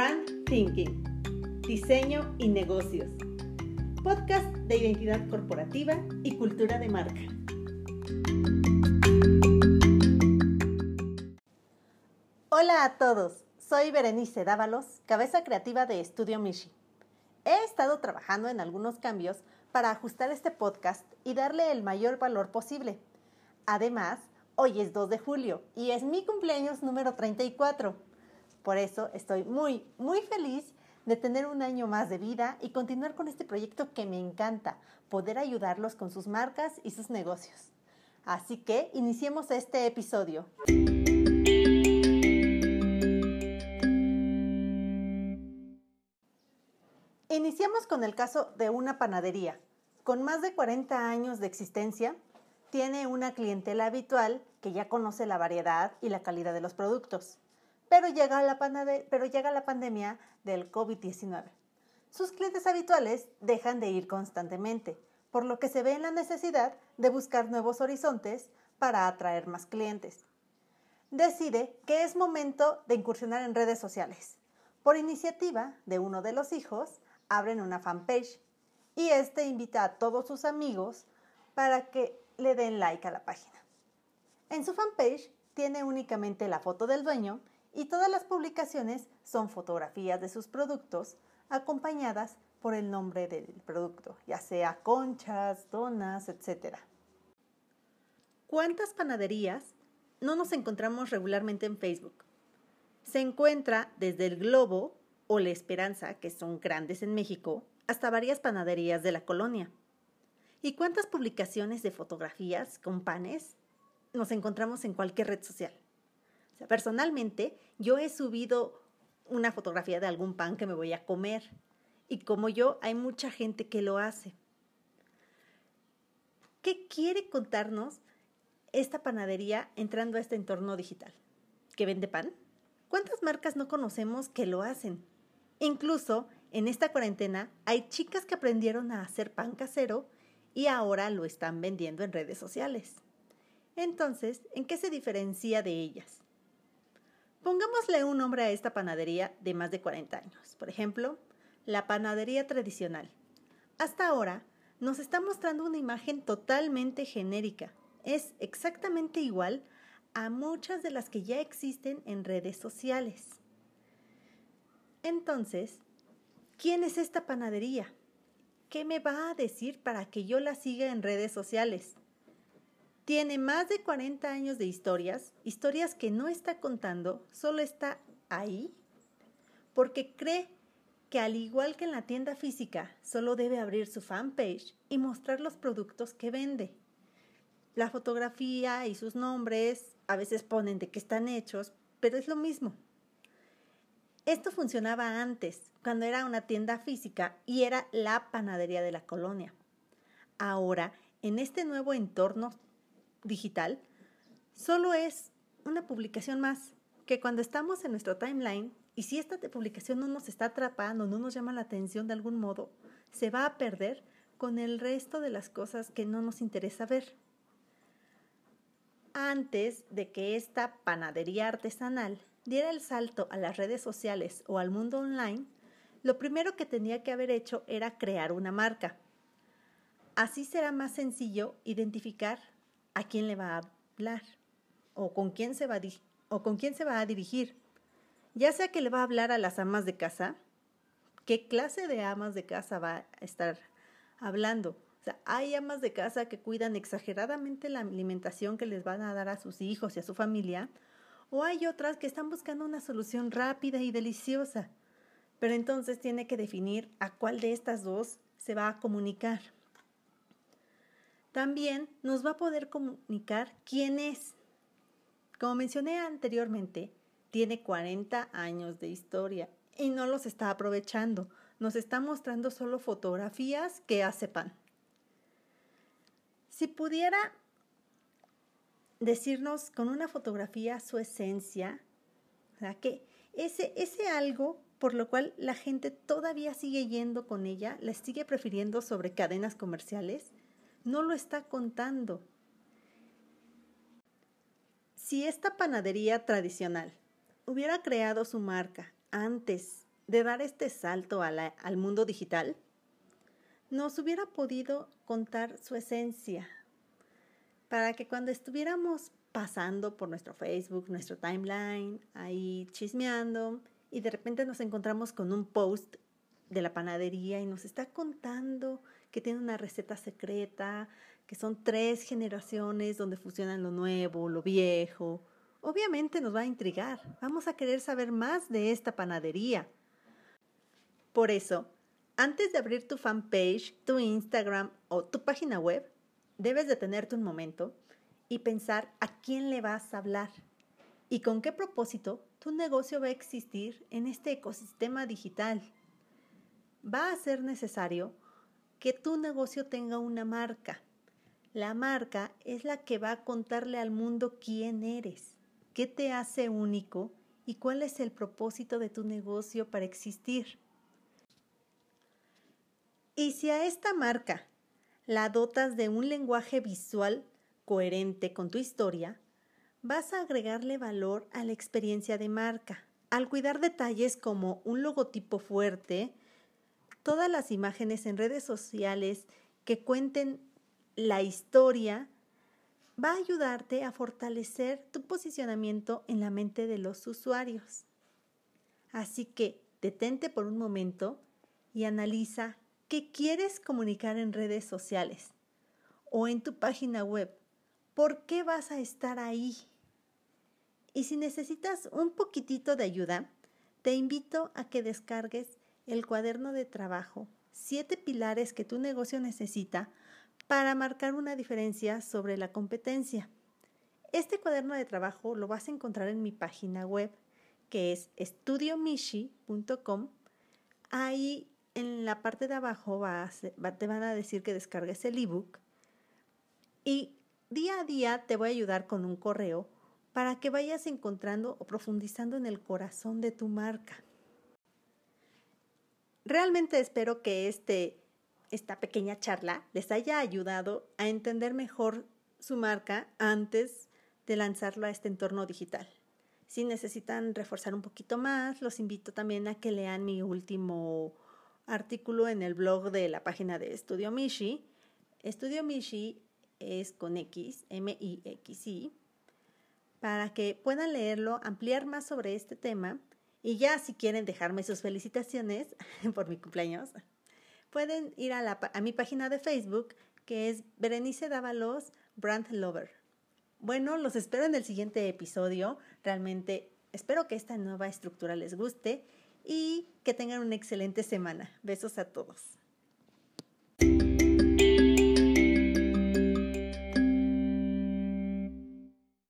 Brand Thinking, Diseño y Negocios. Podcast de identidad corporativa y cultura de marca. Hola a todos, soy Berenice Dávalos, cabeza creativa de Estudio Mishi. He estado trabajando en algunos cambios para ajustar este podcast y darle el mayor valor posible. Además, hoy es 2 de julio y es mi cumpleaños número 34. Por eso estoy muy, muy feliz de tener un año más de vida y continuar con este proyecto que me encanta, poder ayudarlos con sus marcas y sus negocios. Así que iniciemos este episodio. Iniciamos con el caso de una panadería. Con más de 40 años de existencia, tiene una clientela habitual que ya conoce la variedad y la calidad de los productos. Pero llega la, pandemia del COVID-19. Sus clientes habituales dejan de ir constantemente, por lo que se ve en la necesidad de buscar nuevos horizontes para atraer más clientes. Decide que es momento de incursionar en redes sociales. Por iniciativa de uno de los hijos, abren una fanpage y este invita a todos sus amigos para que le den like a la página. En su fanpage tiene únicamente la foto del dueño y todas las publicaciones son fotografías de sus productos acompañadas por el nombre del producto, ya sea conchas, donas, etc. ¿Cuántas panaderías no nos encontramos regularmente en Facebook? Se encuentra desde el Globo o La Esperanza, que son grandes en México, hasta varias panaderías de la colonia. ¿Y cuántas publicaciones de fotografías con panes nos encontramos en cualquier red social? Personalmente, yo he subido una fotografía de algún pan que me voy a comer. Y como yo, hay mucha gente que lo hace. ¿Qué quiere contarnos esta panadería entrando a este entorno digital? ¿Que vende pan? ¿Cuántas marcas no conocemos que lo hacen? Incluso en esta cuarentena hay chicas que aprendieron a hacer pan casero y ahora lo están vendiendo en redes sociales. Entonces, ¿en qué se diferencia de ellas? Pongámosle un nombre a esta panadería de más de 40 años. Por ejemplo, la panadería tradicional. Hasta ahora nos está mostrando una imagen totalmente genérica. Es exactamente igual a muchas de las que ya existen en redes sociales. Entonces, ¿quién es esta panadería? ¿Qué me va a decir para que yo la siga en redes sociales? Tiene más de 40 años de historias, historias que no está contando, solo está ahí, porque cree que al igual que en la tienda física, solo debe abrir su fanpage y mostrar los productos que vende. La fotografía y sus nombres a veces ponen de qué están hechos, pero es lo mismo. Esto funcionaba antes, cuando era una tienda física y era la panadería de la colonia. Ahora, en este nuevo entorno digital, solo es una publicación más que cuando estamos en nuestro timeline y si esta publicación no nos está atrapando, no nos llama la atención de algún modo, se va a perder con el resto de las cosas que no nos interesa ver. Antes de que esta panadería artesanal diera el salto a las redes sociales o al mundo online, lo primero que tenía que haber hecho era crear una marca. Así será más sencillo identificar a quién le va a hablar o con quién se va a, o con quién se va a dirigir. Ya sea que le va a hablar a las amas de casa, ¿qué clase de amas de casa va a estar hablando? Hay amas de casa que cuidan exageradamente la alimentación que les van a dar a sus hijos y a su familia, o hay otras que están buscando una solución rápida y deliciosa. Pero entonces tiene que definir a cuál de estas dos se va a comunicar. También nos va a poder comunicar quién es. Como mencioné anteriormente, tiene 40 años de historia y no los está aprovechando. Nos está mostrando solo fotografías que hace pan. Si pudiera decirnos con una fotografía su esencia, que ese, ese algo por lo cual la gente todavía sigue yendo con ella, la sigue prefiriendo sobre cadenas comerciales, no lo está contando. Si esta panadería tradicional hubiera creado su marca antes de dar este salto al mundo digital, nos hubiera podido contar su esencia para que cuando estuviéramos pasando por nuestro Facebook, nuestro timeline, ahí chismeando, y de repente nos encontramos con un post de la panadería y nos está contando que tiene una receta secreta, que son tres generaciones donde fusionan lo nuevo, lo viejo. Obviamente nos va a intrigar, vamos a querer saber más de esta panadería. Por eso, antes de abrir tu fanpage, tu Instagram o tu página web, debes detenerte un momento y pensar a quién le vas a hablar y con qué propósito tu negocio va a existir en este ecosistema digital. Va a ser necesario que tu negocio tenga una marca. La marca es la que va a contarle al mundo quién eres, qué te hace único y cuál es el propósito de tu negocio para existir. Y si a esta marca la dotas de un lenguaje visual coherente con tu historia, vas a agregarle valor a la experiencia de marca. Al cuidar detalles como un logotipo fuerte, todas las imágenes en redes sociales que cuenten la historia, va a ayudarte a fortalecer tu posicionamiento en la mente de los usuarios. Así que detente por un momento y analiza qué quieres comunicar en redes sociales o en tu página web. ¿Por qué vas a estar ahí? Y si necesitas un poquitito de ayuda, te invito a que descargues el cuaderno de trabajo, siete pilares que tu negocio necesita para marcar una diferencia sobre la competencia. Este cuaderno de trabajo lo vas a encontrar en mi página web, que es estudiomishi.com. Ahí en la parte de abajo te van a decir que descargues el ebook y día a día te voy a ayudar con un correo para que vayas encontrando o profundizando en el corazón de tu marca. Realmente espero que este, esta pequeña charla les haya ayudado a entender mejor su marca antes de lanzarlo a este entorno digital. Si necesitan reforzar un poquito más, los invito también a que lean mi último artículo en el blog de la página de Estudio Mishi. Estudio Mishi es con X, M-I-X-I, para que puedan leerlo, ampliar más sobre este tema y ya si quieren dejarme sus felicitaciones por mi cumpleaños, pueden ir a, a mi página de Facebook que es Berenice Dávalos Brand Lover. Bueno, los espero en el siguiente episodio. Realmente espero que esta nueva estructura les guste y que tengan una excelente semana. Besos a todos.